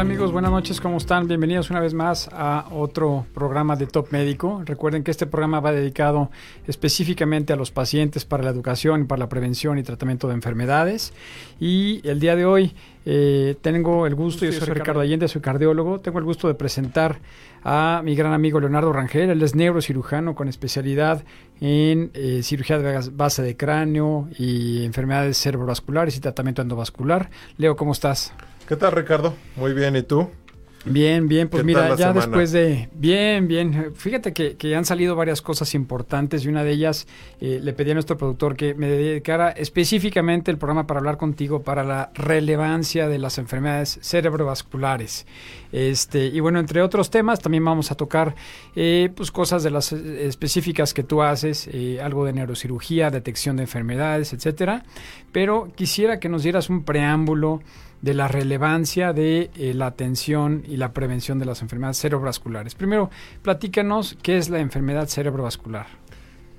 Hola amigos? Buenas noches, ¿cómo están? Bienvenidos una vez más a otro programa de Top Médico. Recuerden que este programa va dedicado específicamente a los pacientes para la educación, para la prevención y tratamiento de enfermedades. Y el día de hoy eh, tengo el gusto, yo soy Ricardo Allende, soy cardiólogo, tengo el gusto de presentar a mi gran amigo Leonardo Rangel, él es neurocirujano con especialidad en eh, cirugía de base de cráneo y enfermedades cerebrovasculares y tratamiento endovascular. Leo, ¿cómo estás? ¿Qué tal, Ricardo? Muy bien, ¿y tú? Bien, bien, pues mira, ya después de... Bien, bien. Fíjate que, que, han salido varias cosas importantes y una de ellas eh, le pedí a nuestro productor que me dedicara específicamente el programa para hablar contigo para la relevancia de las enfermedades cerebrovasculares. Este, y bueno, entre otros temas también vamos a tocar eh, pues cosas de las eh, específicas que tú haces, algo de neurocirugía, detección de enfermedades, etcétera. Pero quisiera que nos dieras un preámbulo de la relevancia de eh, la atención y la prevención de las enfermedades cerebrovasculares. Primero, platícanos qué es la enfermedad cerebrovascular.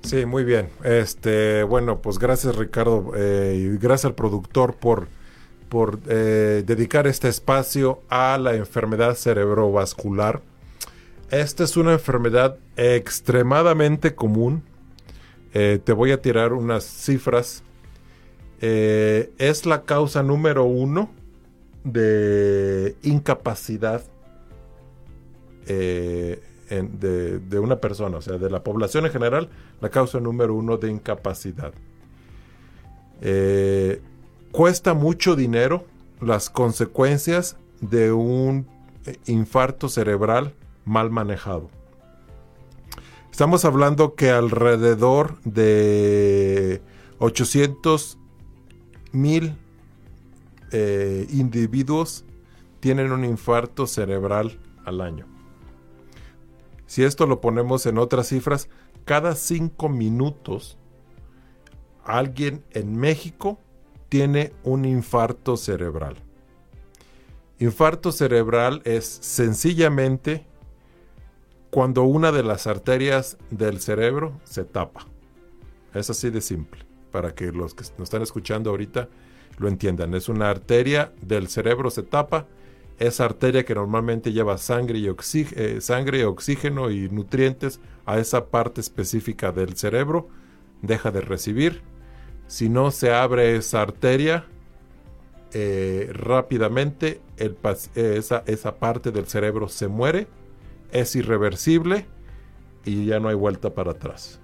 Sí, muy bien. Este, bueno, pues gracias Ricardo eh, y gracias al productor por, por eh, dedicar este espacio a la enfermedad cerebrovascular. Esta es una enfermedad extremadamente común. te voy a tirar unas cifras. es la causa número uno de incapacidad eh, de, una persona, o sea, de la población en general, la causa número uno de incapacidad. Eh, cuesta mucho dinero las consecuencias de un infarto cerebral mal manejado. Estamos hablando que alrededor de 800 mil eh, individuos tienen un infarto cerebral al año. Si esto lo ponemos en otras cifras, cada cinco minutos alguien en México tiene un infarto cerebral. Infarto cerebral es sencillamente cuando una de las arterias del cerebro se tapa. Es así de simple, para que los que nos están escuchando ahorita lo entiendan. Es una arteria del cerebro, se tapa. Esa arteria que normalmente lleva sangre y, eh, oxígeno y nutrientes a esa parte específica del cerebro, deja de recibir. Si no se abre esa arteria, eh, rápidamente eh, esa parte del cerebro se muere, es irreversible y ya no hay vuelta para atrás.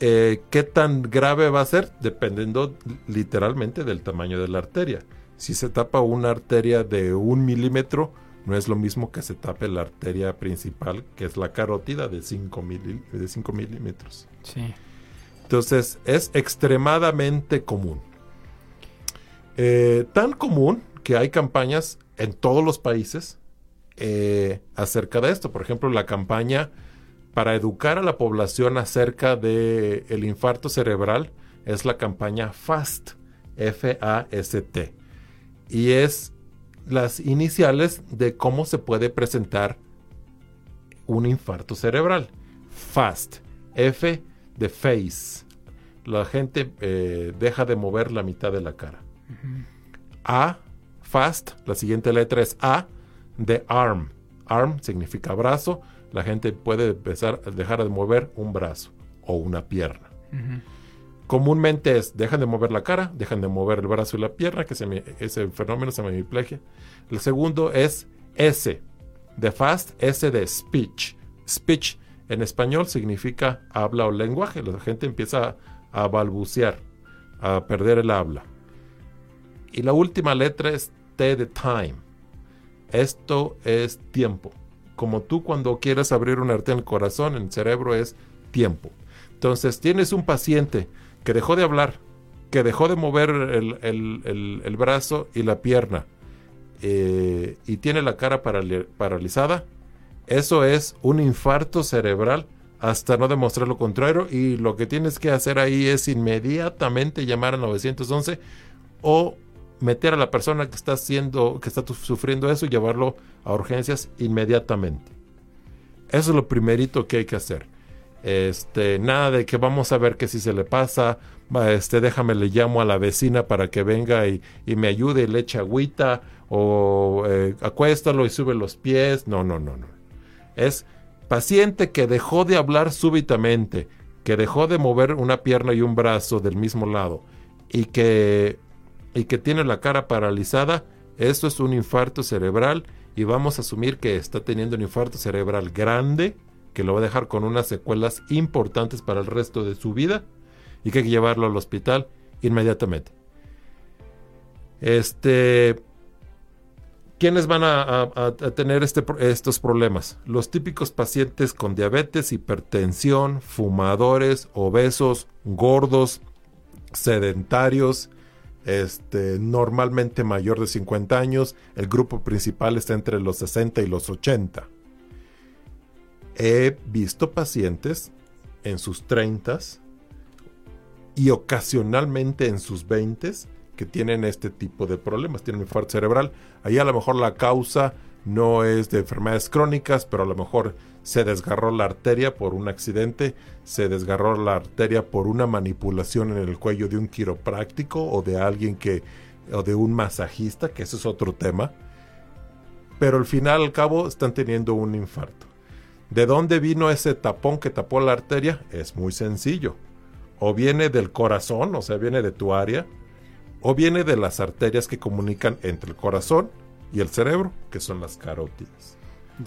Eh, ¿Qué tan grave va a ser? Dependiendo literalmente del tamaño de la arteria. Si se tapa una arteria de un milímetro, no es lo mismo que se tape la arteria principal, que es la carótida de 5 milímetros. Sí. Entonces, es extremadamente común. Eh, tan común que hay campañas en todos los países eh, acerca de esto. Por ejemplo, la campaña para educar a la población acerca del el infarto cerebral es la campaña FAST, F-A-S-T. Y es las iniciales de cómo se puede presentar un infarto cerebral. FAST, F de face. La gente eh, deja de mover la mitad de la cara. A, fast, la siguiente letra es A de arm. Arm significa brazo la gente puede empezar a dejar de mover un brazo o una pierna. Comúnmente es, dejan de mover la cara, dejan de mover el brazo y la pierna, que se ese fenómeno se llama hemiplegia. El segundo es S, de fast, S de speech. Speech en español significa habla o lenguaje. La gente empieza a balbucear, a perder el habla. Y la última letra es T de time. Esto es tiempo como tú cuando quieras abrir una arteria en el corazón, en el cerebro, es tiempo. Entonces, tienes un paciente que dejó de hablar, que dejó de mover el, brazo y la pierna, eh, y tiene la cara paralizada, eso es un infarto cerebral hasta no demostrar lo contrario y lo que tienes que hacer ahí es inmediatamente llamar a 911 o meter a la persona que está haciendo, que está sufriendo eso y llevarlo a urgencias inmediatamente. Eso es lo primerito que hay que hacer. Este, nada de que vamos a ver que si se le pasa, este, déjame le llamo a la vecina para que venga y, me ayude y le eche agüita o eh, acuéstalo y sube los pies. No, no, no, no. Es paciente que dejó de hablar súbitamente, que dejó de mover una pierna y un brazo del mismo lado y que, y que tiene la cara paralizada, esto es un infarto cerebral y vamos a asumir que está teniendo un infarto cerebral grande que lo va a dejar con unas secuelas importantes para el resto de su vida y que hay que llevarlo al hospital inmediatamente. Este, ¿Quiénes van a, tener este, estos problemas? Los típicos pacientes con diabetes, hipertensión, fumadores, obesos, gordos, sedentarios, este, normalmente mayor de 50 años. El grupo principal está entre los 60 y los 80. He visto pacientes en sus 30 y ocasionalmente en sus 20 que tienen este tipo de problemas, tienen infarto cerebral. Ahí a lo mejor la causa no es de enfermedades crónicas, pero a lo mejor se desgarró la arteria por un accidente, se desgarró la arteria por una manipulación en el cuello de un quiropráctico o de alguien que o de un masajista, que ese es otro tema. Pero al final al cabo están teniendo un infarto. ¿De dónde vino ese tapón que tapó la arteria? Es muy sencillo. O viene del corazón, o sea, viene de tu área, o viene de las arterias que comunican entre el corazón y el cerebro, que son las carótidas.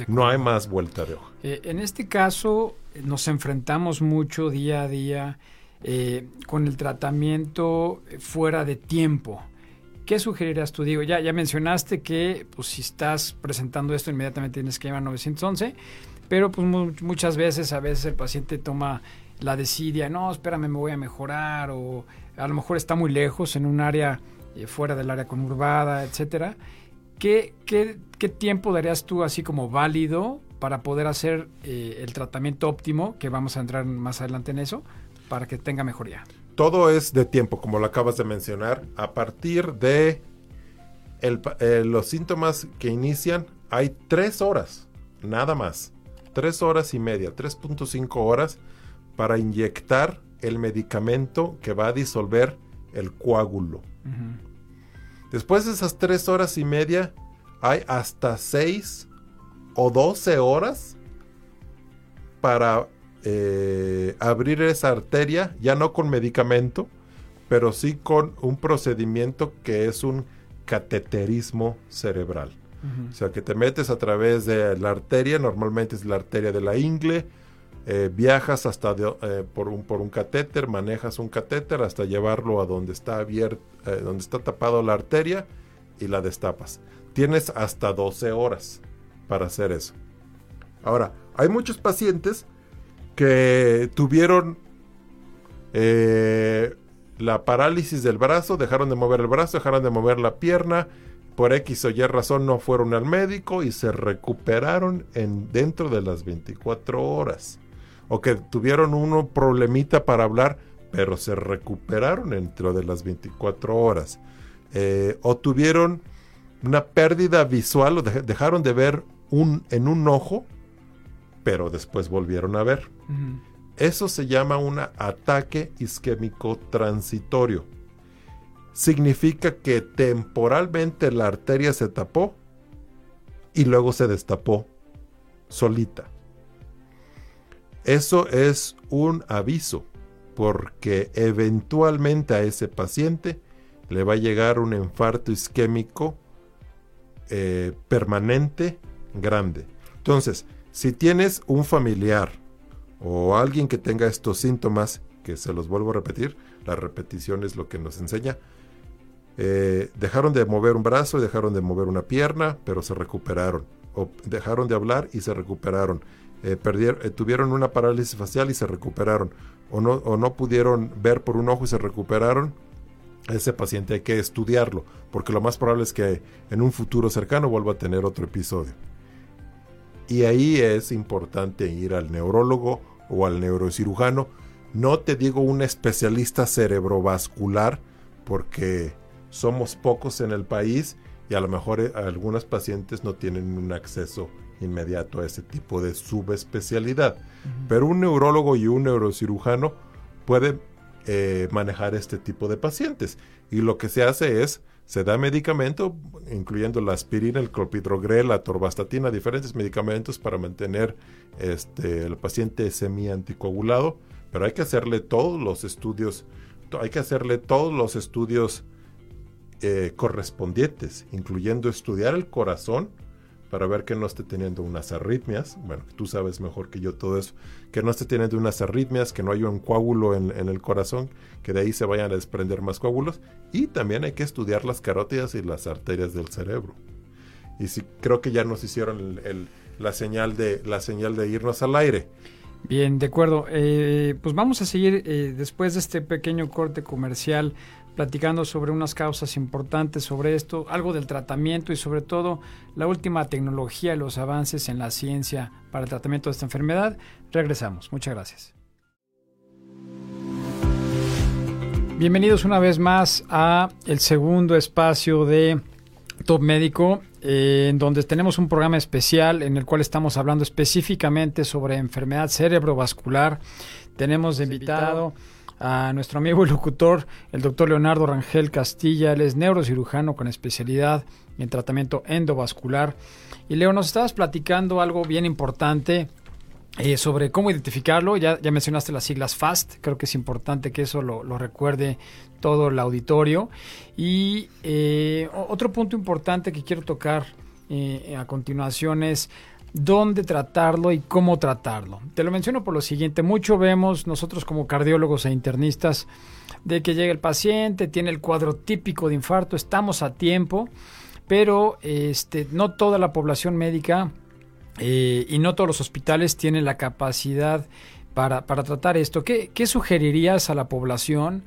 No hay más vuelta de hoja. Eh, en este caso eh, nos enfrentamos mucho día a día eh, con el tratamiento fuera de tiempo. ¿Qué sugerirías tú? Digo, ya, ya mencionaste que pues, si estás presentando esto inmediatamente tienes que llamar 911, pero pues muchas veces, a veces el paciente toma la decidia, no, espérame, me voy a mejorar, o a lo mejor está muy lejos, en un área eh, fuera del área conurbada, etcétera. ¿Qué, ¿Qué, qué, tiempo darías tú así como válido para poder hacer eh, el tratamiento óptimo, que vamos a entrar más adelante en eso, para que tenga mejoría? Todo es de tiempo, como lo acabas de mencionar. A partir de eh, los síntomas que inician, hay tres horas, nada más. Tres horas y media, 3.5 horas para inyectar el medicamento que va a disolver el coágulo. Después de esas tres horas y media, hay hasta seis o doce horas para eh, abrir esa arteria, ya no con medicamento, pero sí con un procedimiento que es un cateterismo cerebral. O sea, que te metes a través de la arteria, normalmente es la arteria de la ingle, eh, viajas hasta eh, por, un, por un catéter, manejas un catéter hasta llevarlo a donde está abierto, eh, donde está tapado la arteria y la destapas. Tienes hasta 12 horas para hacer eso. Ahora, hay muchos pacientes que tuvieron la parálisis del brazo, dejaron de mover el brazo, dejaron de mover la pierna, por X o Y razón no fueron al médico y se recuperaron en, dentro de las 24 horas o que tuvieron un problemita para hablar, pero se recuperaron dentro de las 24 horas, eh, o tuvieron una pérdida visual, o dejaron de ver un, en un ojo, pero después volvieron a ver. Eso se llama un ataque isquémico transitorio. Significa que temporalmente la arteria se tapó y luego se destapó solita. Eso es un aviso porque eventualmente a ese paciente le va a llegar un infarto isquémico eh, permanente grande. Entonces, si tienes un familiar o alguien que tenga estos síntomas, que se los vuelvo a repetir, la repetición es lo que nos enseña, eh, dejaron de mover un brazo, dejaron de mover una pierna, pero se recuperaron, o dejaron de hablar y se recuperaron. Eh, eh, tuvieron una parálisis facial y se recuperaron, o no pudieron ver por un ojo y se recuperaron, ese paciente hay que estudiarlo, porque lo más probable es que en un futuro cercano vuelva a tener otro episodio. Y ahí es importante ir al neurólogo o al neurocirujano. No te digo un especialista cerebrovascular, porque somos pocos en el país y a lo mejor eh, algunos pacientes no tienen un acceso inmediato a ese tipo de subespecialidad. Pero un neurólogo y un neurocirujano pueden eh, manejar este tipo de pacientes. Y lo que se hace es, se da medicamento, incluyendo la aspirina, el clopidogrel, la torvastatina, diferentes medicamentos para mantener este, el paciente semi-anticoagulado, pero hay que hacerle todos los estudios, hay que hacerle todos los estudios eh, correspondientes, incluyendo estudiar el corazón, para ver que no esté teniendo unas arritmias. Bueno, tú sabes mejor que yo todo eso. Que no esté teniendo unas arritmias, que no haya un coágulo en, el corazón, que de ahí se vayan a desprender más coágulos. Y también hay que estudiar las carótidas y las arterias del cerebro. Y si creo que ya nos hicieron la, señal de, la señal de irnos al aire. Bien, de acuerdo. Eh, pues vamos a seguir eh, después de este pequeño corte comercial platicando sobre unas causas importantes sobre esto, algo del tratamiento y sobre todo la última tecnología y los avances en la ciencia para el tratamiento de esta enfermedad. Regresamos. Muchas gracias. Bienvenidos una vez más a el segundo espacio de Top Médico, eh, en donde tenemos un programa especial en el cual estamos hablando específicamente sobre enfermedad cerebrovascular. Tenemos de invitado a nuestro amigo y locutor, el doctor Leonardo Rangel Castilla. Él es neurocirujano con especialidad en tratamiento endovascular. Y Leo, nos estabas platicando algo bien importante eh, sobre cómo identificarlo. Ya, ya mencionaste las siglas FAST, creo que es importante que eso lo, recuerde todo el auditorio. Y eh, otro punto importante que quiero tocar eh, a continuación es dónde tratarlo y cómo tratarlo. Te lo menciono por lo siguiente, mucho vemos nosotros como cardiólogos e internistas de que llega el paciente, tiene el cuadro típico de infarto, estamos a tiempo, pero este, no toda la población médica eh, y no todos los hospitales tienen la capacidad para, tratar esto. ¿Qué, sugerirías a la población?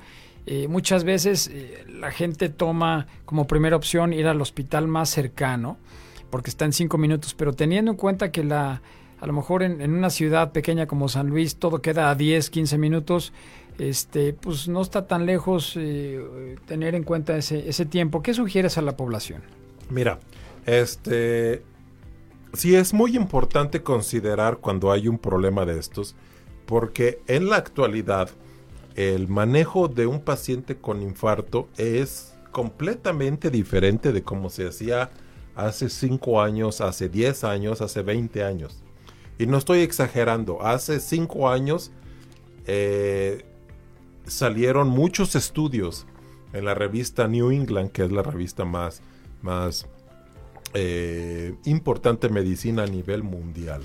Eh, muchas veces eh, la gente toma como primera opción ir al hospital más cercano porque está en cinco minutos, pero teniendo en cuenta que la, a lo mejor en, una ciudad pequeña como San Luis todo queda a 10, 15 minutos, este, pues no está tan lejos eh, tener en cuenta ese, ese tiempo. ¿Qué sugieres a la población? Mira, este, sí es muy importante considerar cuando hay un problema de estos, porque en la actualidad el manejo de un paciente con infarto es completamente diferente de cómo se hacía hace 5 años, hace 10 años, hace 20 años. Y no estoy exagerando, hace 5 años eh, salieron muchos estudios en la revista New England, que es la revista más, más eh, importante medicina a nivel mundial.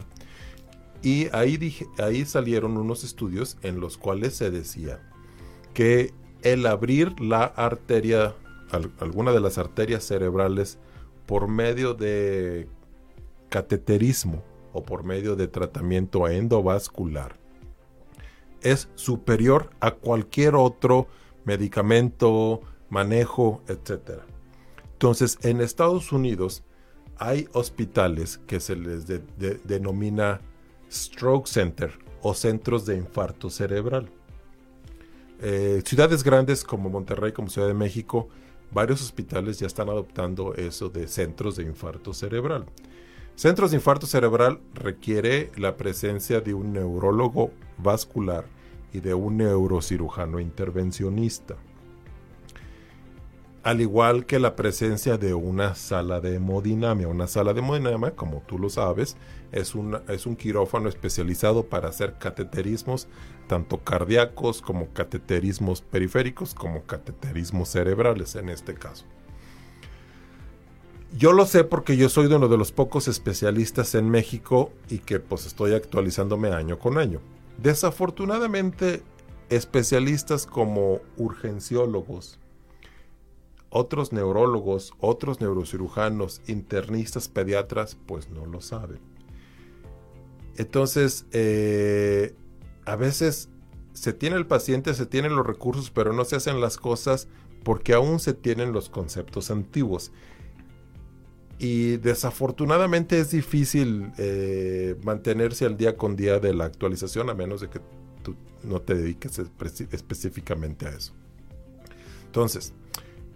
Y ahí, ahí salieron unos estudios en los cuales se decía que el abrir la arteria, alguna de las arterias cerebrales por medio de cateterismo o por medio de tratamiento endovascular es superior a cualquier otro medicamento, manejo, etc. Entonces, en Estados Unidos hay hospitales que se les denomina stroke center o centros de infarto cerebral. Eh, ciudades grandes como Monterrey, como Ciudad de México, varios hospitales ya están adoptando eso de centros de infarto cerebral. Centros de infarto cerebral requiere la presencia de un neurólogo vascular y de un neurocirujano intervencionista. Al igual que la presencia de una sala de hemodinamia. Una sala de hemodinamia, como tú lo sabes, es, es un quirófano especializado para hacer cateterismos tanto cardíacos como cateterismos periféricos como cateterismos cerebrales en este caso. Yo lo sé porque yo soy uno de los pocos especialistas en México y que pues estoy actualizándome año con año. Desafortunadamente, especialistas como urgenciólogos, otros neurólogos, otros neurocirujanos, internistas, pediatras, pues no lo saben. Entonces, eh, a veces se tiene el paciente, se tienen los recursos, pero no se hacen las cosas porque aún se tienen los conceptos antiguos. Y desafortunadamente es difícil eh, mantenerse al día con día de la actualización a menos de que tú no te dediques específicamente a eso. Entonces,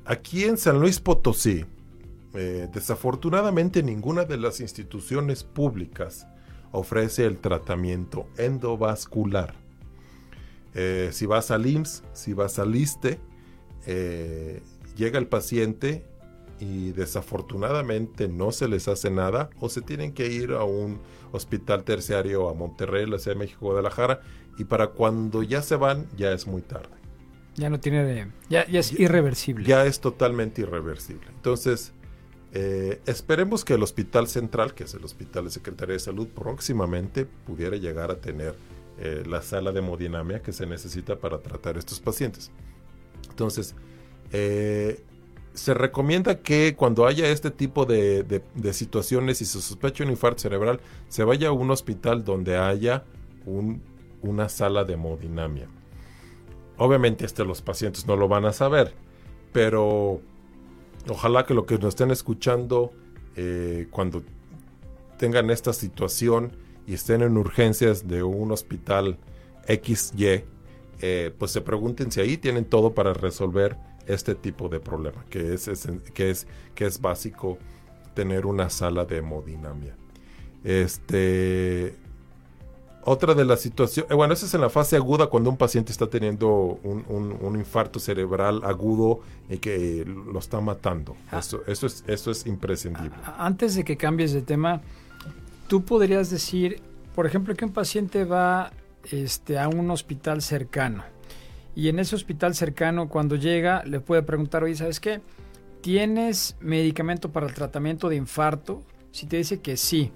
aquí en San Luis Potosí, eh, desafortunadamente ninguna de las instituciones públicas ofrece el tratamiento endovascular. Eh, si vas al IMSS, si vas al ISTE, eh, llega el paciente y desafortunadamente no se les hace nada o se tienen que ir a un hospital terciario a Monterrey, la Ciudad de México, Guadalajara y para cuando ya se van ya es muy tarde. Ya no tiene de, ya, es irreversible. Ya es totalmente irreversible. Entonces, eh, esperemos que el Hospital Central, que es el Hospital de Secretaría de Salud, próximamente pudiera llegar a tener eh, la sala de hemodinamia que se necesita para tratar estos pacientes. Entonces, eh, se recomienda que cuando haya este tipo de, situaciones y se sospecha un infarto cerebral, se vaya a un hospital donde haya una sala de hemodinamia. Obviamente este los pacientes no lo van a saber, pero ojalá que lo que nos estén escuchando eh, cuando tengan esta situación y estén en urgencias de un hospital XY, eh, pues se pregunten si ahí tienen todo para resolver este tipo de problema, que es, que es, que es básico tener una sala de hemodinamia. Este, otra de las situaciones, eh, bueno, eso es en la fase aguda cuando un paciente está teniendo un, infarto cerebral agudo y que lo está matando. Ah. Eso, eso, es, eso es imprescindible. Antes de que cambies de tema, tú podrías decir, por ejemplo, que un paciente va este, a un hospital cercano y en ese hospital cercano cuando llega le puede preguntar, oye, ¿sabes qué? ¿Tienes medicamento para el tratamiento de infarto? Si te dice que sí,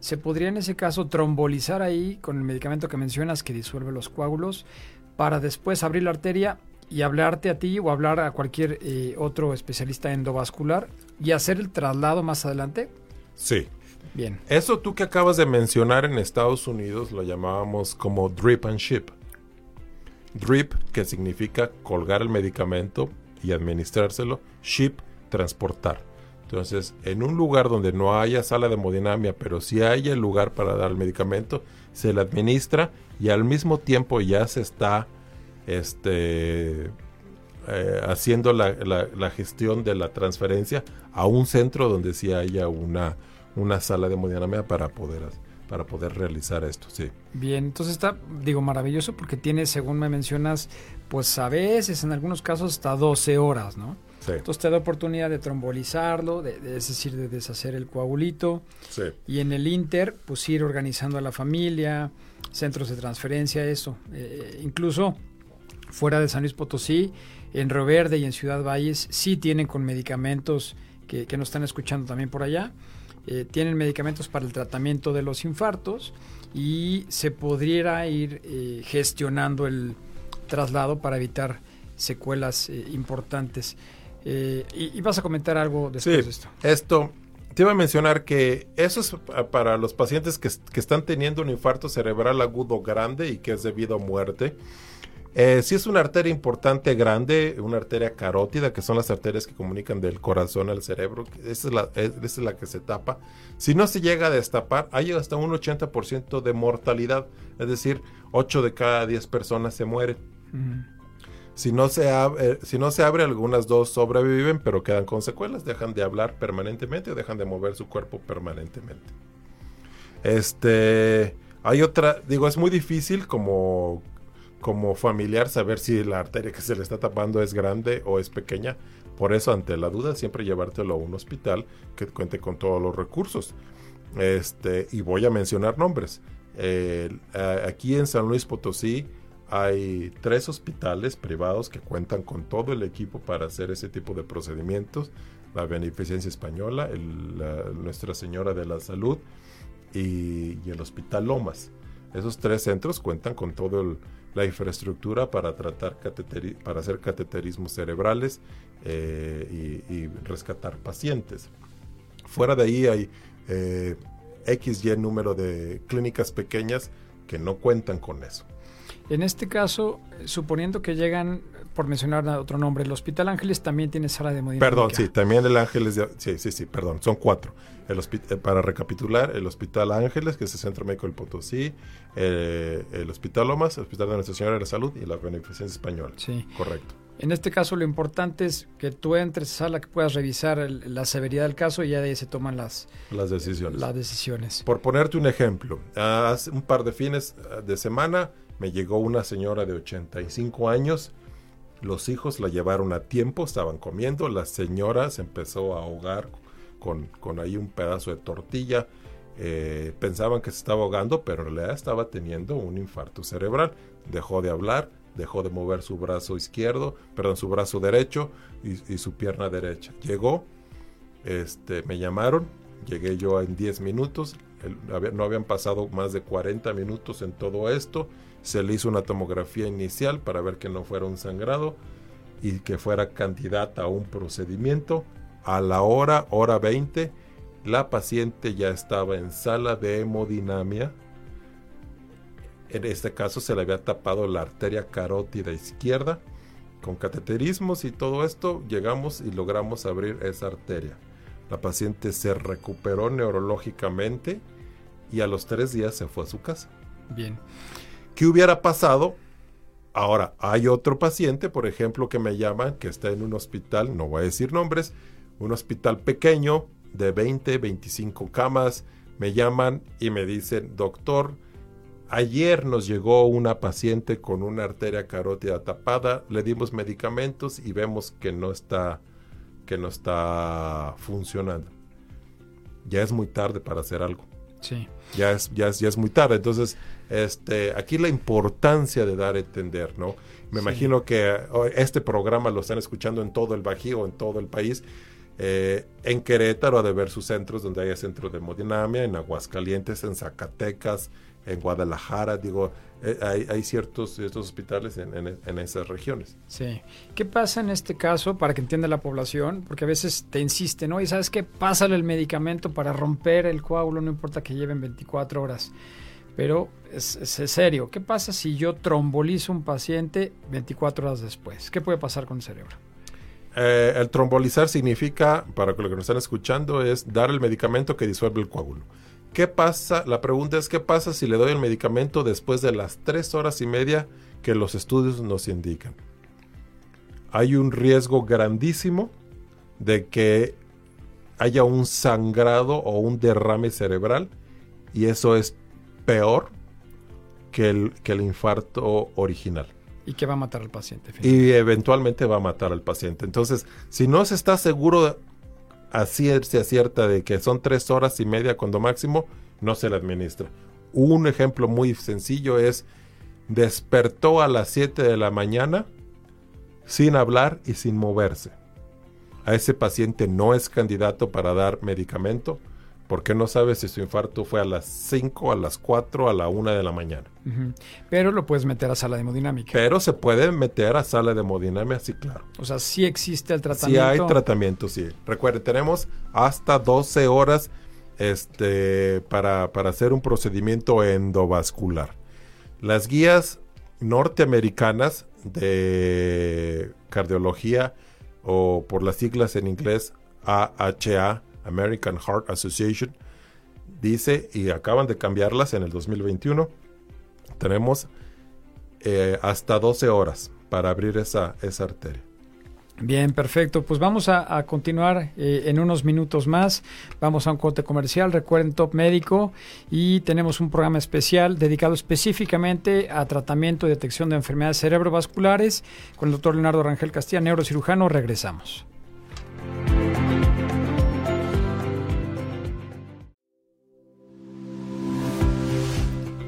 se podría en ese caso trombolizar ahí con el medicamento que mencionas que disuelve los coágulos para después abrir la arteria y hablarte a ti o hablar a cualquier eh, otro especialista endovascular y hacer el traslado más adelante? Sí. Bien. Eso tú que acabas de mencionar en Estados Unidos lo llamábamos como drip and ship. Drip, que significa colgar el medicamento y administrárselo. Ship, transportar. Entonces, en un lugar donde no haya sala de hemodinamia, pero sí haya lugar para dar el medicamento, se le administra y al mismo tiempo ya se está este, eh, haciendo la, gestión de la transferencia a un centro donde sí haya una, una sala de hemodinamia para poder para poder realizar esto, sí. Bien, entonces está, digo, maravilloso porque tiene, según me mencionas, pues a veces, en algunos casos, hasta 12 horas, ¿no? Entonces te da oportunidad de trombolizarlo, de, es decir, de deshacer el coagulito. Y en el Inter, pues ir organizando a la familia, centros de transferencia, eso. Eh, incluso fuera de San Luis Potosí, en Río Verde y en Ciudad Valles, sí tienen con medicamentos que, que nos están escuchando también por allá eh, tienen medicamentos para el tratamiento de los infartos y se podría ir eh, gestionando el traslado para evitar secuelas eh, importantes. Y, vas a comentar algo después de esto. Esto, te iba a mencionar que eso es para los pacientes que, que están teniendo un infarto cerebral agudo grande y que es debido a muerte. Eh, si es una arteria importante, grande, una arteria carótida, que son las arterias que comunican del corazón al cerebro, esa es la, es la que se tapa. Si no se llega a destapar, hay hasta un 80% de mortalidad, es decir, 8 de cada 10 personas se mueren. Si no, se abre, si no se abre, algunas dos sobreviven, pero quedan con secuelas, dejan de hablar permanentemente o dejan de mover su cuerpo permanentemente. Este, hay otra, digo, es muy difícil como como familiar saber si la arteria que se le está tapando es grande o es pequeña. Por eso, ante la duda, siempre llevártelo a un hospital que cuente con todos los recursos. Este, y voy a mencionar nombres. aquí en San Luis Potosí hay tres hospitales privados que cuentan con todo el equipo para hacer ese tipo de procedimientos. La Beneficencia Española, Nuestra Señora de la Salud y, y el Hospital Lomas. Esos tres centros cuentan con todo el, la infraestructura para tratar para hacer cateterismos cerebrales eh, y, rescatar pacientes. Fuera de ahí hay eh, XY número de clínicas pequeñas que no cuentan con eso. En este caso, suponiendo que llegan, por mencionar otro nombre, el Hospital Ángeles también tiene sala de hemodinámica. Perdón, sí, también el Ángeles, sí, sí, sí, perdón, son cuatro. El eh, para recapitular, el Hospital Ángeles, que es el Centro Médico del Potosí, eh, el Hospital Lomas, el Hospital de Nuestra Señora de la Salud y la Beneficencia Española. Sí. Correcto. En este caso lo importante es que tú entres a sala, que puedas revisar la severidad del caso y ya de ahí se toman las, las decisiones. Las decisiones. Por ponerte un ejemplo, hace un par de fines de semana me llegó una señora de 85 años, los hijos la llevaron a tiempo, estaban comiendo, la señora se empezó a ahogar con, con ahí un pedazo de tortilla, eh, pensaban que se estaba ahogando, pero en realidad estaba teniendo un infarto cerebral, dejó de hablar, dejó de mover su brazo izquierdo, perdón, su brazo derecho y, su pierna derecha. Llegó, este, me llamaron, llegué yo en 10 minutos, no habían pasado más de 40 minutos en todo esto, se le hizo una tomografía inicial para ver que no fuera un sangrado y que fuera candidata a un procedimiento. A la hora, hora 20, la paciente ya estaba en sala de hemodinamia, en este caso se le había tapado la arteria carótida izquierda. Con cateterismos y todo esto llegamos y logramos abrir esa arteria. La paciente se recuperó neurológicamente y a los tres días se fue a su casa. Bien. ¿Qué hubiera pasado? Ahora, hay otro paciente, por ejemplo, que me llama, que está en un hospital, no voy a decir nombres, un hospital pequeño de 20, 25 camas, me llaman y me dicen, doctor, Ayer nos llegó una paciente con una arteria carótida tapada, le dimos medicamentos y vemos que no está que no está funcionando. Ya es muy tarde para hacer algo. Sí. Ya es, ya es, ya es muy tarde. Entonces, este, aquí la importancia de dar a entender, ¿no? Me imagino que oh, este programa lo están escuchando en todo el Bajío, en todo el país. Eh, en Querétaro, de ver sus centros donde haya centro de hemodinamia, en Aguascalientes, en Zacatecas, en Guadalajara, digo, eh, hay, ciertos, hospitales en, esas regiones. Sí. ¿Qué pasa en este caso para que entienda la población? Porque a veces te insiste, ¿no? Y sabes qué, pásale el medicamento para romper el coágulo, no importa que lleven 24 horas. Pero es, serio, ¿qué pasa si yo trombolizo un paciente 24 horas después? ¿Qué puede pasar con el cerebro? Eh, el trombolizar significa, para lo que nos están escuchando, es dar el medicamento que disuelve el coágulo. ¿Qué pasa? La pregunta es, ¿qué pasa si le doy el medicamento después de las tres horas y media que los estudios nos indican? Hay un riesgo grandísimo de que haya un sangrado o un derrame cerebral y eso es peor que el, que el infarto original. Y que va a matar al paciente. Y eventualmente va a matar al paciente. Entonces, si no se está seguro así se acierta de que son tres horas y media cuando máximo, no se le administra. Un ejemplo muy sencillo es, despertó a las 7 de la mañana sin hablar y sin moverse. A ese paciente no es candidato para dar medicamento porque no sabe si su infarto fue a las 5, a las 4, a la 1 de la mañana. Pero lo puedes meter a sala de hemodinámica. Pero se puede meter a sala de hemodinámica, sí, claro. O sea, sí existe el tratamiento. Sí hay tratamiento, sí. Recuerden, tenemos hasta 12 horas este, para, para hacer un procedimiento endovascular. Las guías norteamericanas de cardiología o por las siglas en inglés AHA American Heart Association, dice, y acaban de cambiarlas en el 2021, tenemos eh, hasta 12 horas para abrir esa, esa arteria. Bien, perfecto. Pues vamos a, continuar eh, en unos minutos más. Vamos a un corte comercial. Recuerden Top Médico y tenemos un programa especial dedicado específicamente a tratamiento y detección de enfermedades cerebrovasculares con el doctor Leonardo Rangel Castilla, neurocirujano. Regresamos.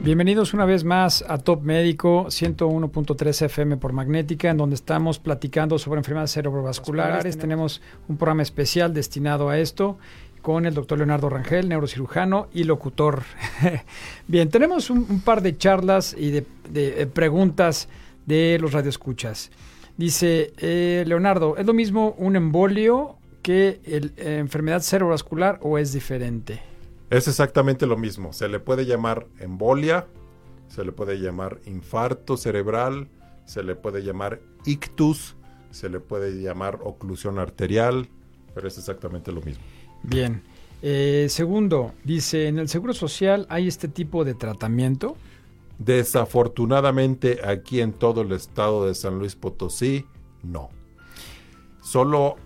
Bienvenidos una vez más a Top Médico 101.3 FM por Magnética, en donde estamos platicando sobre enfermedades cerebrovasculares. Tenemos un programa especial destinado a esto con el doctor Leonardo Rangel, neurocirujano y locutor. Bien, tenemos un, par de charlas y de, eh, preguntas de los radioescuchas. Dice eh, Leonardo, ¿es lo mismo un embolio que el, eh, enfermedad cerebrovascular o es diferente? Es exactamente lo mismo. Se le puede llamar embolia, se le puede llamar infarto cerebral, se le puede llamar ictus, se le puede llamar oclusión arterial, pero es exactamente lo mismo. Bien. Eh, segundo, dice, ¿en el Seguro Social hay este tipo de tratamiento? Desafortunadamente aquí en todo el estado de San Luis Potosí no. Solo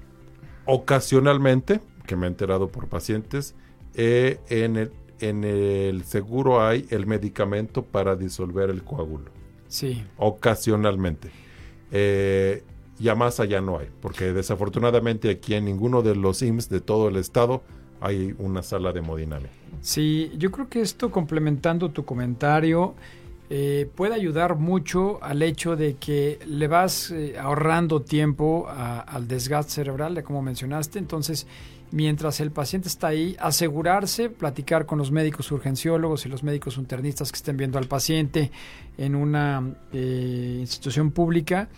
ocasionalmente, que me he enterado por pacientes, eh, en, el, en el seguro hay el medicamento para disolver el coágulo. Sí. Ocasionalmente. Eh, ya más allá no hay, porque desafortunadamente aquí en ninguno de los IMSS de todo el estado hay una sala de hemodinamia. Sí, yo creo que esto complementando tu comentario eh, puede ayudar mucho al hecho de que le vas eh, ahorrando tiempo al desgaste cerebral, de como mencionaste. Entonces, mientras el paciente está ahí, asegurarse, platicar con los médicos urgenciólogos y los médicos internistas que estén viendo al paciente en una eh, institución pública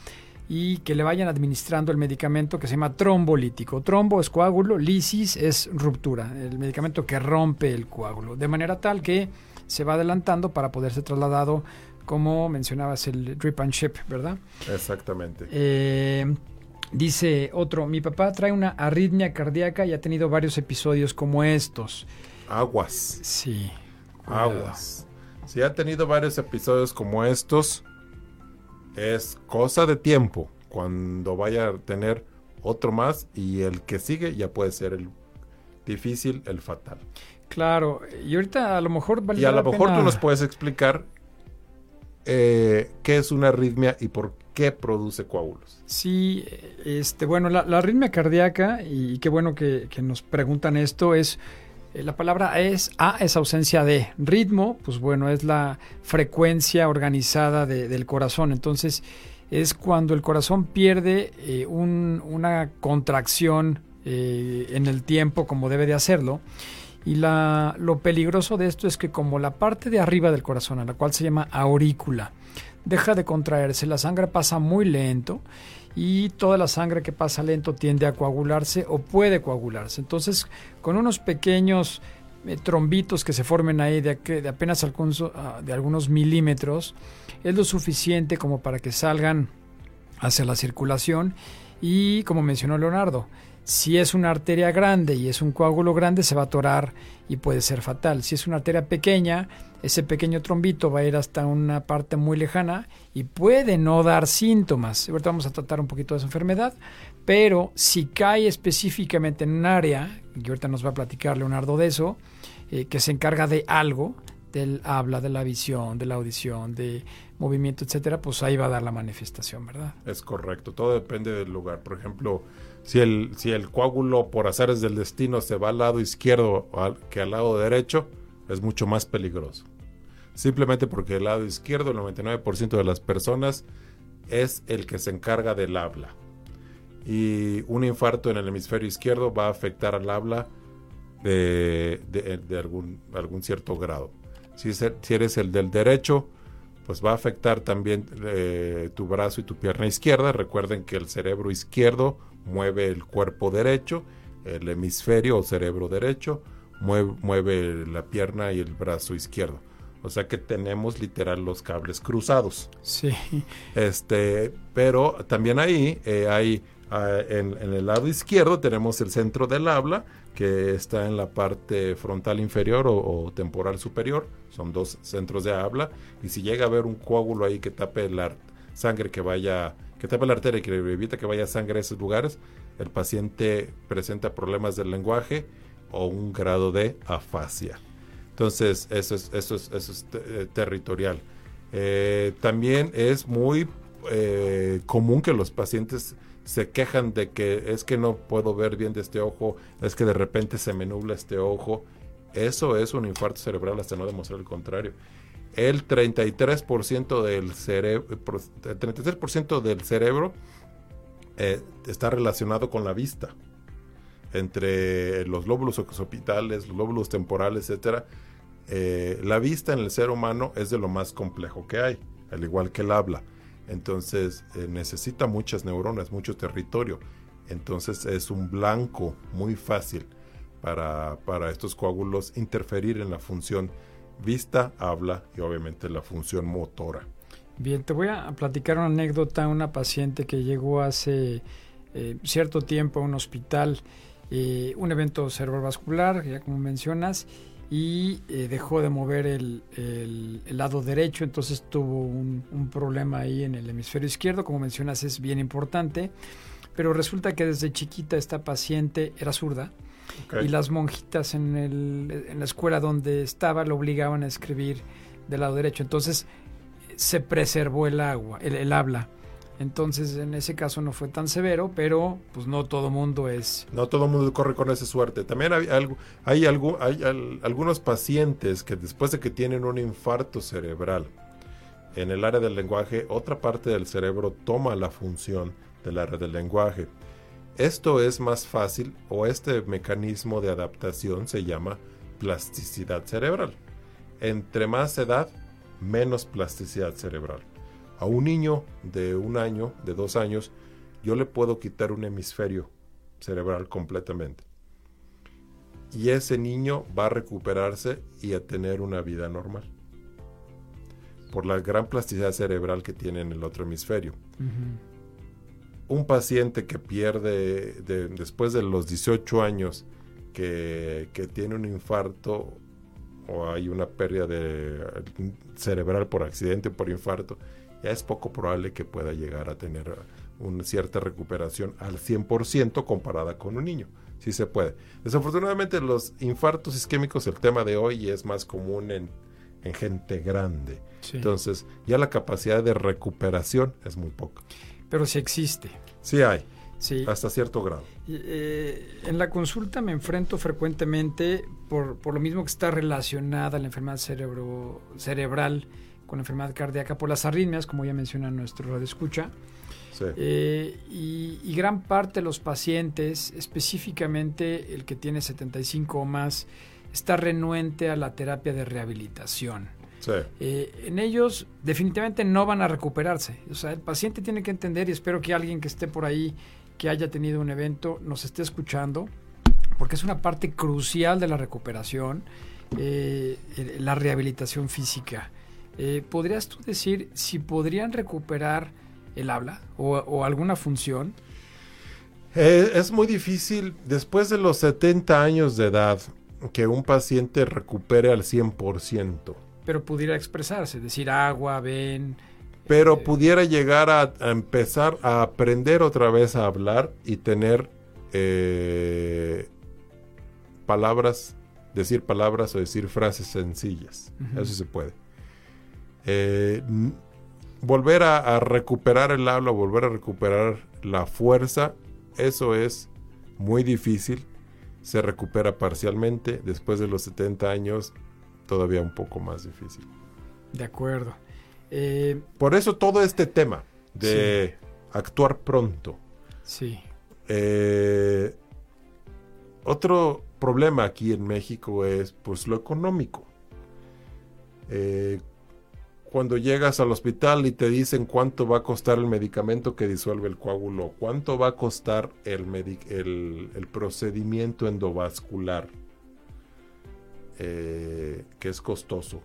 y que le vayan administrando el medicamento que se llama trombolítico. Trombo es coágulo, lisis es ruptura, el medicamento que rompe el coágulo, de manera tal que se va adelantando para poder ser trasladado, como mencionabas, el drip and ship, ¿verdad? Exactamente. Eh, dice otro, mi papá trae una arritmia cardíaca y ha tenido varios episodios como estos. Aguas. Sí. Aguas. Si ha tenido varios episodios como estos, es cosa de tiempo cuando vaya a tener otro más y el que sigue ya puede ser el difícil, el fatal. Claro, y ahorita a lo mejor Y a lo mejor tú nos puedes explicar eh, qué es una arritmia y por qué produce coágulos. Sí, este, bueno, la, arritmia cardíaca, y qué bueno que, nos preguntan esto, es eh, la palabra es A es ausencia de ritmo, pues bueno, es la frecuencia organizada del corazón. Entonces, es cuando el corazón pierde eh, una contracción en el tiempo como debe de hacerlo. Y la, lo peligroso de esto es que como la parte de arriba del corazón, a la cual se llama aurícula, deja de contraerse, la sangre pasa muy lento y toda la sangre que pasa lento tiende a coagularse o puede coagularse. Entonces, con unos pequeños eh, trombitos que se formen ahí de, de apenas ah, de algunos milímetros, es lo suficiente como para que salgan hacia la circulación y, como mencionó Leonardo, si es una arteria grande y es un coágulo grande, se va a atorar y puede ser fatal. Si es una arteria pequeña, ese pequeño trombito va a ir hasta una parte muy lejana y puede no dar síntomas. Ahorita vamos a tratar un poquito de esa enfermedad, pero si cae específicamente en un área, y ahorita nos va a platicar Leonardo de eso, eh, que se encarga de algo, del habla, de la visión, de la audición, de movimiento, etcétera, pues ahí va a dar la manifestación, ¿verdad? Es correcto, todo depende del lugar. Por ejemplo, si el, si el coágulo por azares del destino se va al lado izquierdo que al lado derecho, es mucho más peligroso. Simplemente porque el lado izquierdo, el 99% de las personas, es el que se encarga del habla. Y un infarto en el hemisferio izquierdo va a afectar al habla de, algún, algún, cierto grado. Si, si, eres el del derecho, pues va a afectar también eh, tu brazo y tu pierna izquierda. Recuerden que el cerebro izquierdo mueve el cuerpo derecho, el hemisferio o cerebro derecho, mueve, mueve la pierna y el brazo izquierdo. O sea que tenemos literal los cables cruzados. Sí. Este, pero también ahí eh, hay ah, en, el lado izquierdo tenemos el centro del habla que está en la parte frontal inferior o, temporal superior. Son dos centros de habla. Y si llega a haber un coágulo ahí que tape la sangre que vaya que tapa la arteria y que evita que vaya sangre a esos lugares, el paciente presenta problemas del lenguaje o un grado de afasia. Entonces, eso es, eso es, eso es eh, territorial. Eh, también es muy eh, común que los pacientes se quejan de que es que no puedo ver bien de este ojo, es que de repente se me nubla este ojo. Eso es un infarto cerebral hasta no demostrar el contrario el 33% del cerebro, el 33% del cerebro eh, está relacionado con la vista. Entre los lóbulos occipitales, los lóbulos temporales, etcétera, eh, la vista en el ser humano es de lo más complejo que hay, al igual que el habla. Entonces eh, necesita muchas neuronas, mucho territorio. Entonces es un blanco muy fácil para, para estos coágulos interferir en la función vista, habla y obviamente la función motora. Bien, te voy a platicar una anécdota. Una paciente que llegó hace eh, cierto tiempo a un hospital, eh, un evento cerebrovascular, ya como mencionas, y eh, dejó de mover el, lado derecho, entonces tuvo un, un, problema ahí en el hemisferio izquierdo, como mencionas es bien importante, pero resulta que desde chiquita esta paciente era zurda y las monjitas en, el, en la escuela donde estaba lo obligaban a escribir del lado derecho, entonces se preservó el agua, el, el habla. Entonces, en ese caso no fue tan severo, pero pues no todo mundo es... No todo mundo corre con esa suerte. También hay, algo, hay, algo, hay algunos pacientes que después de que tienen un infarto cerebral en el área del lenguaje, otra parte del cerebro toma la función del área del lenguaje. Esto es más fácil o este mecanismo de adaptación se llama plasticidad cerebral. Entre más edad, menos plasticidad cerebral. A un niño de un año, de dos años, yo le puedo quitar un hemisferio cerebral completamente. Y ese niño va a recuperarse y a tener una vida normal. Por la gran plasticidad cerebral que tiene en el otro hemisferio. Un paciente que pierde después de los 18 años, que, que tiene un infarto o hay una pérdida de, cerebral por accidente o por infarto, ya es poco probable que pueda llegar a tener una cierta recuperación al 100% comparada con un niño. Sí se puede. Desafortunadamente los infartos isquémicos, el tema de hoy es más común en, gente grande. Entonces ya la capacidad de recuperación es muy poca. Pero sí existe. Sí hay. Sí. Hasta cierto grado. Eh, en la consulta me enfrento frecuentemente por, por, lo mismo que está relacionada la enfermedad cerebro, cerebral con enfermedad cardíaca por las arritmias, como ya menciona nuestro radio escucha. Eh, y, gran parte de los pacientes, específicamente el que tiene 75 o más, está renuente a la terapia de rehabilitación. Eh, en ellos definitivamente no van a recuperarse. O sea, el paciente tiene que entender y espero que alguien que esté por ahí, que haya tenido un evento, nos esté escuchando, porque es una parte crucial de la recuperación, eh, la rehabilitación física. Eh, ¿Podrías tú decir si podrían recuperar el habla o, alguna función? Eh, es muy difícil después de los 70 años de edad que un paciente recupere al 100%. Pero pudiera expresarse, decir agua, ven. Pero eh, pudiera llegar a, empezar a aprender otra vez a hablar y tener palabras, decir palabras o decir frases sencillas. Eso se puede. Eh, volver a, recuperar el habla, volver a recuperar la fuerza, eso es muy difícil. Se recupera parcialmente. Después de los 70 años, todavía un poco más difícil. De acuerdo. Eh, Por eso todo este tema de actuar pronto. Sí. Eh, otro problema aquí en México es pues lo económico. Eh, cuando llegas al hospital y te dicen cuánto va a costar el medicamento que disuelve el coágulo, cuánto va a costar el, el, procedimiento endovascular, eh, que es costoso,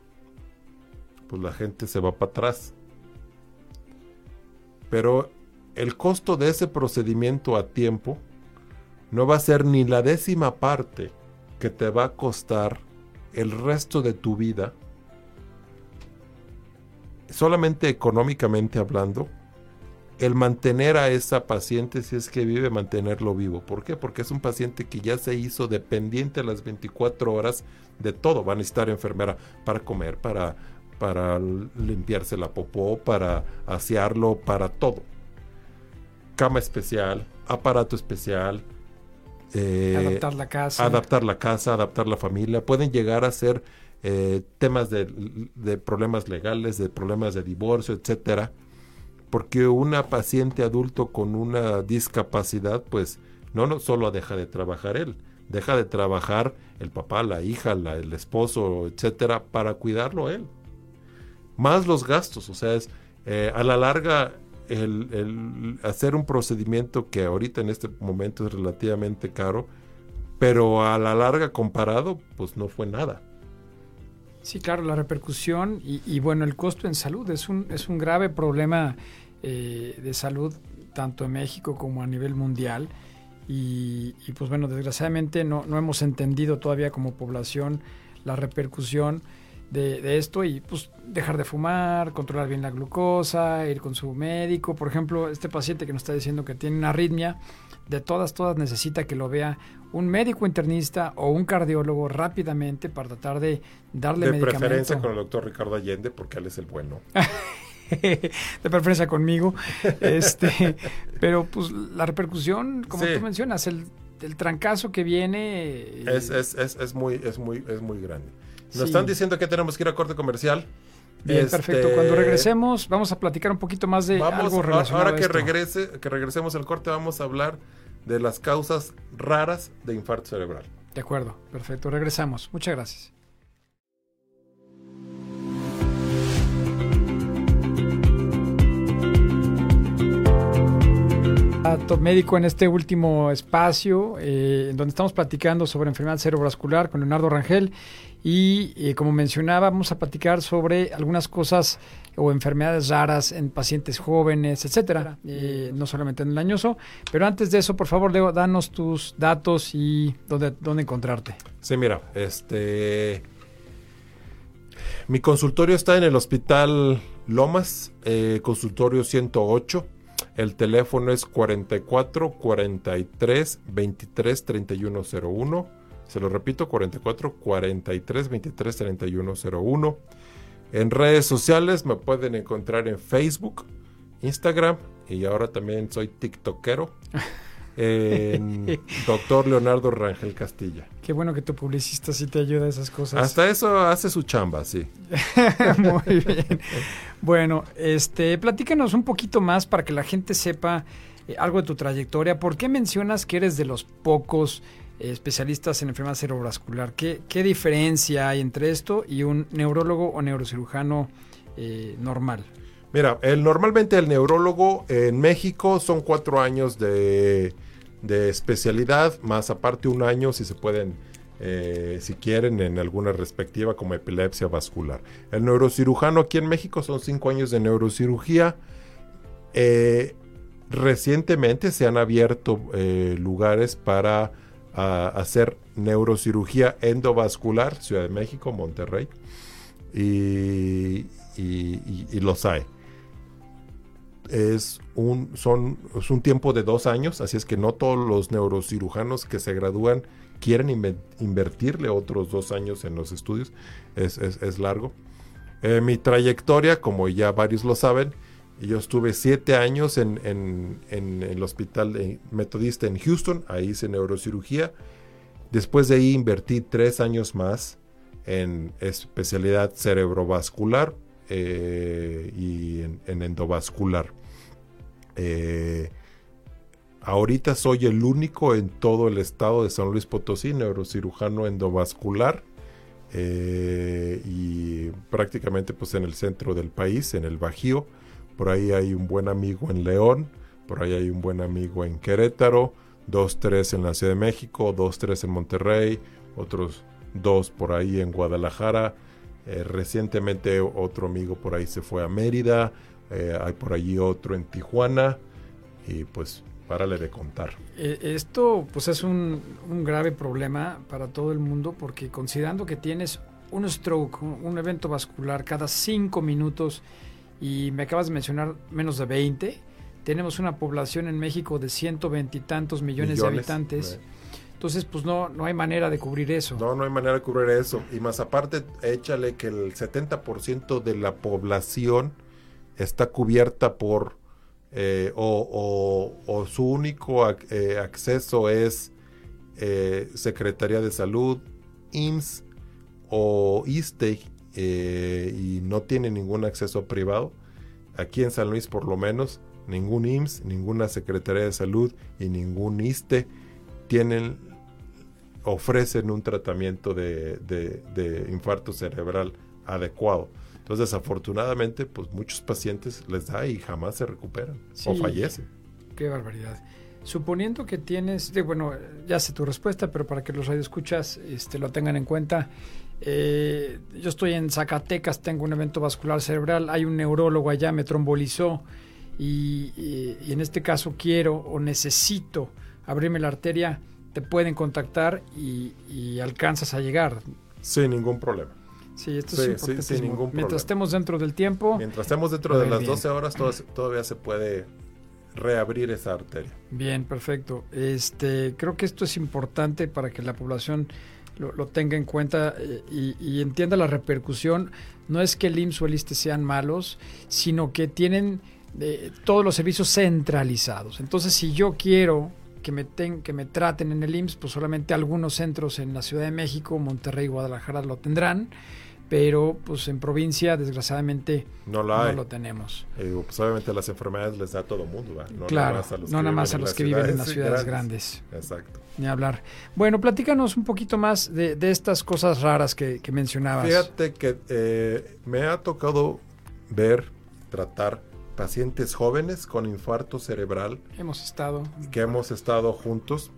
pues la gente se va para atrás. Pero el costo de ese procedimiento a tiempo no va a ser ni la décima parte que te va a costar el resto de tu vida solamente económicamente hablando, el mantener a esa paciente, si es que vive, mantenerlo vivo. ¿Por qué? Porque es un paciente que ya se hizo dependiente a las 24 horas de todo. Va a necesitar enfermera para comer, para, para limpiarse la popó, para asearlo, para todo. Cama especial, aparato especial. Eh, adaptar la casa. Adaptar la casa, adaptar la familia. Pueden llegar a ser eh, temas de, problemas legales, de problemas de divorcio, etcétera, porque una paciente adulto con una discapacidad, pues no, no solo deja de trabajar él, deja de trabajar el papá, la hija, el esposo, etcétera, para cuidarlo él. Más los gastos, o sea, es, eh, a la larga el, el, hacer un procedimiento que ahorita en este momento es relativamente caro, pero a la larga comparado, pues no fue nada. Sí, claro, la repercusión y, bueno, el costo en salud es un, es un grave problema eh, de salud tanto en México como a nivel mundial. Y, pues bueno, desgraciadamente no, no, hemos entendido todavía como población la repercusión de, esto y pues dejar de fumar, controlar bien la glucosa, ir con su médico. Por ejemplo, este paciente que nos está diciendo que tiene una arritmia, de todas, todas necesita que lo vea un médico internista o un cardiólogo rápidamente para tratar de darle de preferencia con el doctor Ricardo Allende porque él es el bueno. de preferencia conmigo. Este, pero pues la repercusión, como tú mencionas, el, el, trancazo que viene es, es, es, es, muy es muy es muy grande. Nos están diciendo que tenemos que ir a corte comercial. Bien, perfecto. Cuando este, regresemos, vamos a platicar un poquito más de algo relacionado Ahora que regrese, que regresemos al corte, vamos a hablar de las causas raras de infarto cerebral. De acuerdo, perfecto. Regresamos. Muchas gracias. Médico en este último espacio, eh, donde estamos platicando sobre enfermedad cerebrovascular con Leonardo Rangel. Y eh, como mencionaba, vamos a platicar sobre algunas cosas o enfermedades raras en pacientes jóvenes, etcétera, eh, no solamente en el añoso. Pero antes de eso, por favor, Leo, danos tus datos y dónde, dónde encontrarte. Sí, mira, este. Mi consultorio está en el Hospital Lomas, consultorio 108. El teléfono es 44 43 23 31 01. Se lo repito, 44 43 23 31 01. En redes sociales me pueden encontrar en Facebook, Instagram y ahora también soy TikTokero. en Doctor Leonardo Rangel Castilla. Qué bueno que tu publicista sí te ayuda a esas cosas. Hasta eso hace su chamba, sí. Muy bien. Bueno, este, platícanos un poquito más para que la gente sepa eh, algo de tu trayectoria. ¿Por qué mencionas que eres de los pocos eh, especialistas en enfermedad cerebrovascular? ¿Qué, ¿Qué, diferencia hay entre esto y un neurólogo o neurocirujano eh, normal? Mira, normalmente el neurólogo en México son cuatro años de, especialidad, más aparte un año si se pueden, eh, si quieren, en alguna respectiva como epilepsia vascular. El neurocirujano aquí en México son cinco años de neurocirugía. Eh, recientemente se han abierto eh, lugares para hacer neurocirugía endovascular, Ciudad de México, Monterrey, y, y los hay es un, son, es un tiempo de dos años, así es que no todos los neurocirujanos que se gradúan quieren invertirle otros dos años en los estudios, es, es, largo. Eh, mi trayectoria, como ya varios lo saben, yo estuve siete años en, en, en el hospital metodista en Houston, ahí hice neurocirugía. Después de ahí invertí tres años más en especialidad cerebrovascular, eh, y en, endovascular. Eh, ahorita soy el único en todo el estado de San Luis Potosí, neurocirujano endovascular. Eh, y prácticamente pues en el centro del país, en el Bajío. Por ahí hay un buen amigo en León, por ahí hay un buen amigo en Querétaro, dos, tres en la Ciudad de México, dos, tres en Monterrey, otros dos por ahí en Guadalajara, eh, recientemente otro amigo por ahí se fue a Mérida, eh, hay por allí otro en Tijuana y pues párale de contar. Eh, esto pues es un, grave problema para todo el mundo porque considerando que tienes un stroke, un evento vascular cada cinco minutos y me acabas de mencionar menos de 20, tenemos una población en México de 120 y tantos millones, de habitantes. Entonces, pues no, no hay manera de cubrir eso. No, no hay manera de cubrir eso. Y más aparte, échale que el 70% de la población está cubierta por, eh, o, su único eh, acceso es eh, Secretaría de Salud, IMSS o ISTE, y no tiene ningún acceso privado. Aquí en San Luis, por lo menos, ningún IMSS, ninguna Secretaría de Salud y ningún ISTE tienen ofrecen un tratamiento de, infarto cerebral adecuado. Entonces, desafortunadamente, pues muchos pacientes les da y jamás se recuperan o fallecen. Qué barbaridad. Suponiendo que tienes, bueno, ya sé tu respuesta, pero para que los radioescuchas este, lo tengan en cuenta, eh, yo estoy en Zacatecas, tengo un evento vascular cerebral, hay un neurólogo allá, me trombolizó y, y en este caso quiero o necesito abrirme la arteria te pueden contactar y, alcanzas a llegar. Sin ningún problema. Sí, esto es sin ningún problema. Mientras estemos dentro del tiempo. Mientras estemos dentro de las 12 horas, todavía se puede reabrir esa arteria. Bien, perfecto. Este, creo que esto es importante para que la población lo, tenga en cuenta eh, y, entienda la repercusión. No es que el IMSS o el ISTE sean malos, sino que tienen eh, todos los servicios centralizados. Entonces, si yo quiero que me, que me traten en el IMSS, pues solamente algunos centros en la Ciudad de México, Monterrey, Guadalajara lo tendrán pero pues en provincia desgraciadamente no lo, tenemos. Eh, pues obviamente las enfermedades les da a todo el mundo, no claro, nada más a los no que nada más a los que viven en las ciudades grandes. Exacto. Ni hablar. Bueno, platícanos un poquito más de, estas cosas raras que, mencionabas. Fíjate que eh, me ha tocado ver, tratar pacientes jóvenes con infarto cerebral. Hemos estado. Que hemos estado juntos.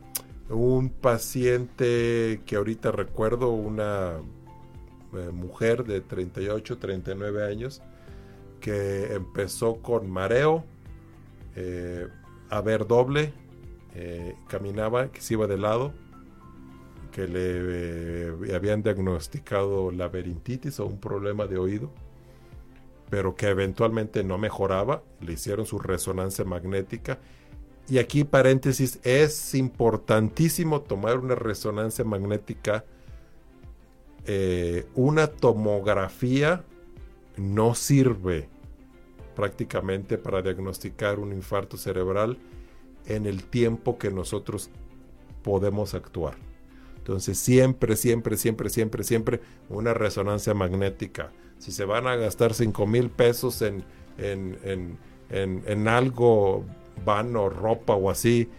Un paciente que ahorita recuerdo, una eh, mujer de 38, 39 años que empezó con mareo, eh, a ver doble, eh, caminaba, que se iba de lado, que le habían diagnosticado laberintitis o un problema de oído, pero que eventualmente no mejoraba, le hicieron su resonancia magnética. Y aquí paréntesis, es importantísimo tomar una resonancia magnética eh, una tomografía no sirve prácticamente para diagnosticar un infarto cerebral en el tiempo que nosotros podemos actuar. Entonces siempre, siempre, siempre, siempre, siempre una resonancia magnética. Si se van a gastar 5 mil pesos en, en, en, en, algo vano, ropa o así,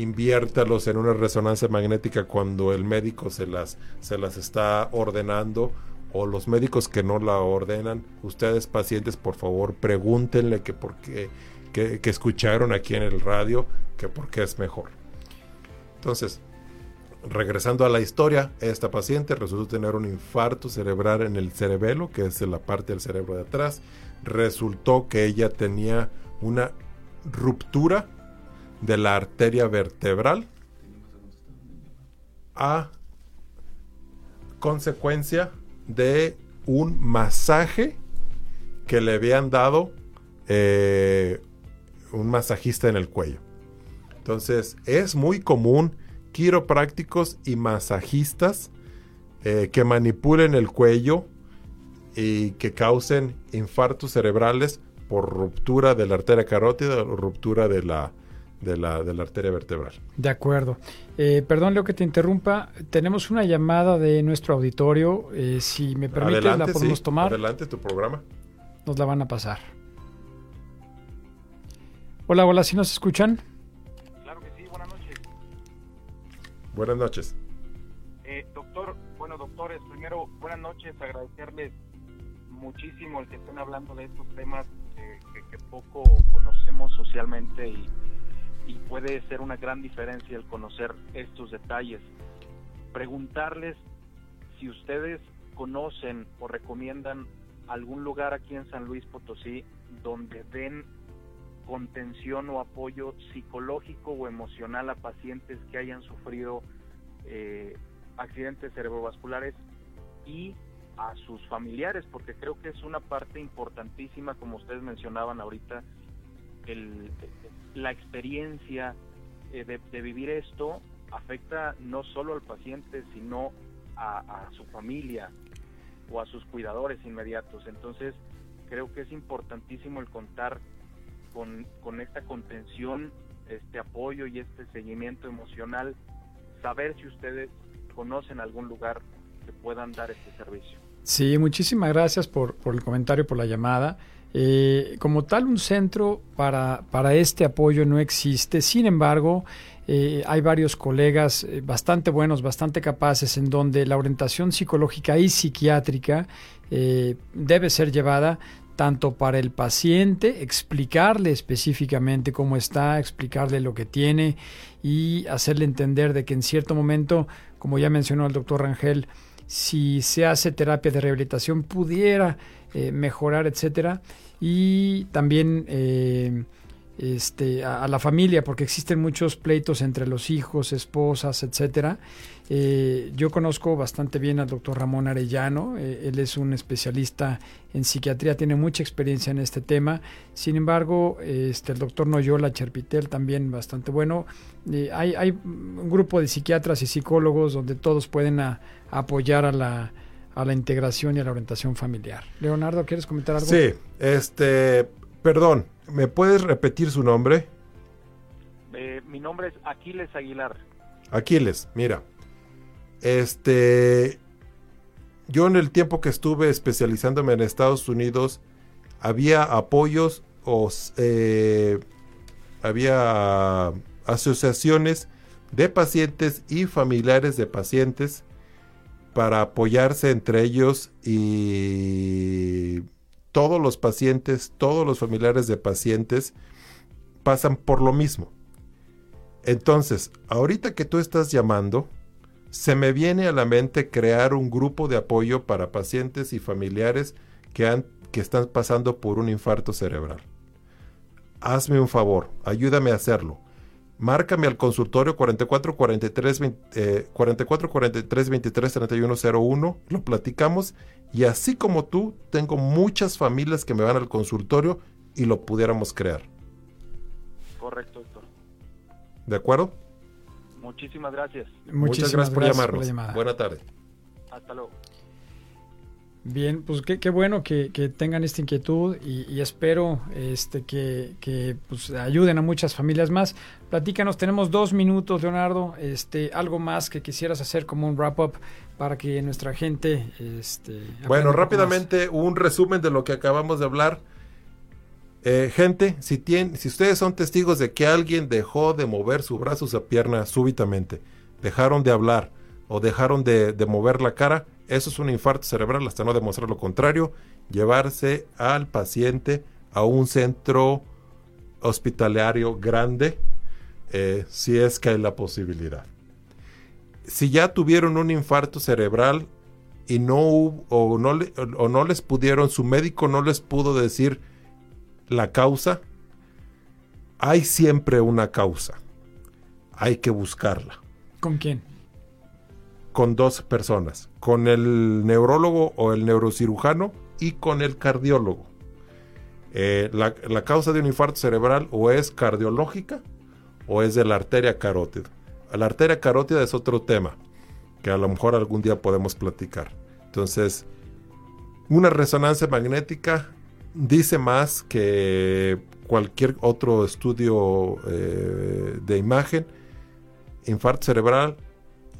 inviértalos en una resonancia magnética cuando el médico se las, se las está ordenando o los médicos que no la ordenan, ustedes pacientes por favor pregúntenle que por qué, que, escucharon aquí en el radio, que por qué es mejor. Entonces, regresando a la historia, esta paciente resultó tener un infarto cerebral en el cerebelo, que es la parte del cerebro de atrás. Resultó que ella tenía una ruptura de la arteria vertebral a consecuencia de un masaje que le habían dado eh, un masajista en el cuello. Entonces es muy común quiroprácticos y masajistas eh, que manipulen el cuello y que causen infartos cerebrales por ruptura de la arteria carótida o ruptura de la de la, de la arteria vertebral. De acuerdo. Eh, perdón, Leo, que te interrumpa. Tenemos una llamada de nuestro auditorio. Eh, si me permites, la podemos tomar. Adelante, tu programa. Nos la van a pasar. Hola, hola, ¿sí nos escuchan? Claro que sí, buenas noches. Buenas noches. Eh, doctor, bueno, doctores, primero, buenas noches, agradecerles muchísimo el que estén hablando de estos temas que poco conocemos socialmente y y puede ser una gran diferencia el conocer estos detalles. Preguntarles si ustedes conocen o recomiendan algún lugar aquí en San Luis Potosí donde den contención o apoyo psicológico o emocional a pacientes que hayan sufrido eh, accidentes cerebrovasculares y a sus familiares, porque creo que es una parte importantísima, como ustedes mencionaban ahorita, el, la experiencia eh, de, vivir esto afecta no solo al paciente, sino a, su familia o a sus cuidadores inmediatos. Entonces, creo que es importantísimo el contar con, con esta contención, este apoyo y este seguimiento emocional, saber si ustedes conocen algún lugar que puedan dar este servicio. Sí, muchísimas gracias por, por el comentario, por la llamada. Eh, como tal, un centro para, para, este apoyo no existe. Sin embargo, eh, hay varios colegas eh, bastante buenos, bastante capaces, en donde la orientación psicológica y psiquiátrica debe ser llevada tanto para el paciente, explicarle específicamente cómo está, explicarle lo que tiene y hacerle entender de que en cierto momento, como ya mencionó el doctor Rangel, si se hace terapia de rehabilitación pudiera eh, mejorar, etcétera. Y también eh, este, a, la familia, porque existen muchos pleitos entre los hijos, esposas, etcétera. Eh, yo conozco bastante bien al doctor Ramón Arellano, él es un especialista en psiquiatría, tiene mucha experiencia en este tema. Sin embargo, este, el doctor Noyola Cherpitel también bastante bueno. Hay, hay, un grupo de psiquiatras y psicólogos donde todos pueden apoyar a la, a la integración y a la orientación familiar. Leonardo, ¿quieres comentar algo? Sí, este, perdón, ¿Me puedes repetir su nombre? Eh, mi nombre es Aquiles Aguilar. Aquiles, mira. Este. Yo en el tiempo que estuve especializándome en Estados Unidos, había apoyos o eh, había asociaciones de pacientes y familiares de pacientes para apoyarse entre ellos y todos los pacientes, todos los familiares de pacientes pasan por lo mismo. Entonces, ahorita que tú estás llamando, se me viene a la mente crear un grupo de apoyo para pacientes y familiares que, han, que están pasando por un infarto cerebral. Hazme un favor, ayúdame a hacerlo márcame al consultorio 44 43 44 43 23 31 01, lo platicamos y así como tú, tengo muchas familias que me van al consultorio y lo pudiéramos crear. Correcto, doctor. ¿De acuerdo? Muchísimas gracias. Muchas gracias, por llamarnos. Buena tarde. Hasta luego. Bien, pues qué, bueno que, tengan esta inquietud y, espero este, que, pues, ayuden a muchas familias más. Platícanos, tenemos dos minutos, Leonardo. Este, algo más que quisieras hacer como un wrap-up para que nuestra gente... Este, bueno, rápidamente un resumen de lo que acabamos de hablar. Eh, gente, si, tiene, si ustedes son testigos de que alguien dejó de mover su brazo o su pierna súbitamente, dejaron de hablar o dejaron de mover la cara, eso es un infarto cerebral hasta no demostrar lo contrario. Llevarse al paciente a un centro hospitalario grande eh, si es que hay la posibilidad. Si ya tuvieron un infarto cerebral y no hubo, o no, o no les pudieron, su médico no les pudo decir la causa, hay siempre una causa. Hay que buscarla. ¿Con quién? Con dos personas, con el neurólogo o el neurocirujano y con el cardiólogo. Eh, la, causa de un infarto cerebral o es cardiológica o es de la arteria carótida. La arteria carótida es otro tema que a lo mejor algún día podemos platicar. Entonces, una resonancia magnética dice más que cualquier otro estudio eh, de imagen. Infarto cerebral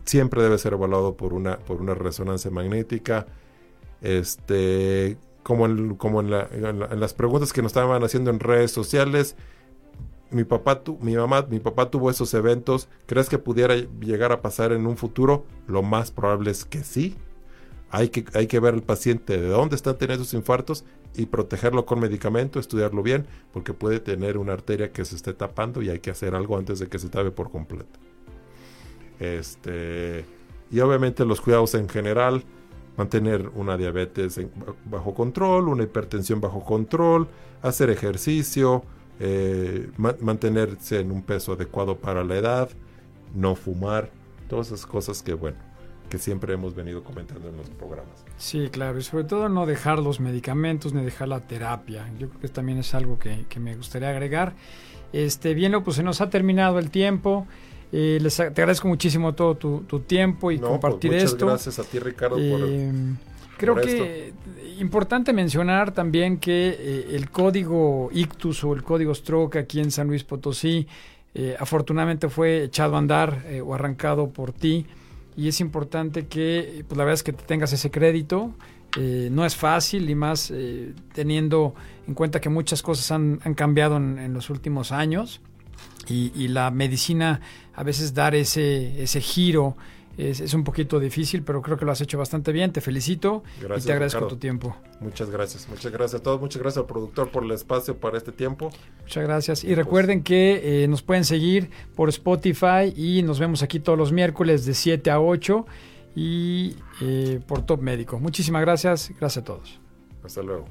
siempre debe ser evaluado por una, por una resonancia magnética. Este, como, en, como en, las preguntas que nos estaban haciendo en redes sociales, mi papá, tu, mi mamá, mi papá tuvo esos eventos. ¿Crees que pudiera llegar a pasar en un futuro? Lo más probable es que sí. Hay que, hay que ver al paciente de dónde están teniendo sus infartos y protegerlo con medicamento, estudiarlo bien, porque puede tener una arteria que se esté tapando y hay que hacer algo antes de que se tape por completo. Este, y obviamente los cuidados en general, mantener una diabetes bajo control, una hipertensión bajo control, hacer ejercicio, eh, mantenerse en un peso adecuado para la edad, no fumar, todas esas cosas que bueno, que siempre hemos venido comentando en los programas. Sí, claro, y sobre todo no dejar los medicamentos ni dejar la terapia. Yo creo que también es algo que, que me gustaría agregar. Este, bien, pues se nos ha terminado el tiempo. Eh, les, te agradezco muchísimo todo tu, tiempo y pues, compartir muchas esto. Gracias a ti, Ricardo, por, eh, Creo que importante mencionar también que eh, el código ICTUS o el código Stroke aquí en San Luis Potosí afortunadamente fue echado a andar o arrancado por ti y es importante que pues la verdad es que tengas ese crédito. no es fácil y más teniendo en cuenta que muchas cosas han, han cambiado en, en, los últimos años y, y, la medicina a veces dar ese, ese giro es, un poquito difícil, pero creo que lo has hecho bastante bien. Te felicito y te agradezco tu tiempo. Muchas gracias, muchas gracias a todos, muchas gracias al productor por el espacio para este tiempo. Muchas gracias. Y, pues recuerden que eh, nos pueden seguir por Spotify y nos vemos aquí todos los miércoles de 7 a 8 y eh, por Top Médico. Muchísimas gracias, gracias a todos. Hasta luego.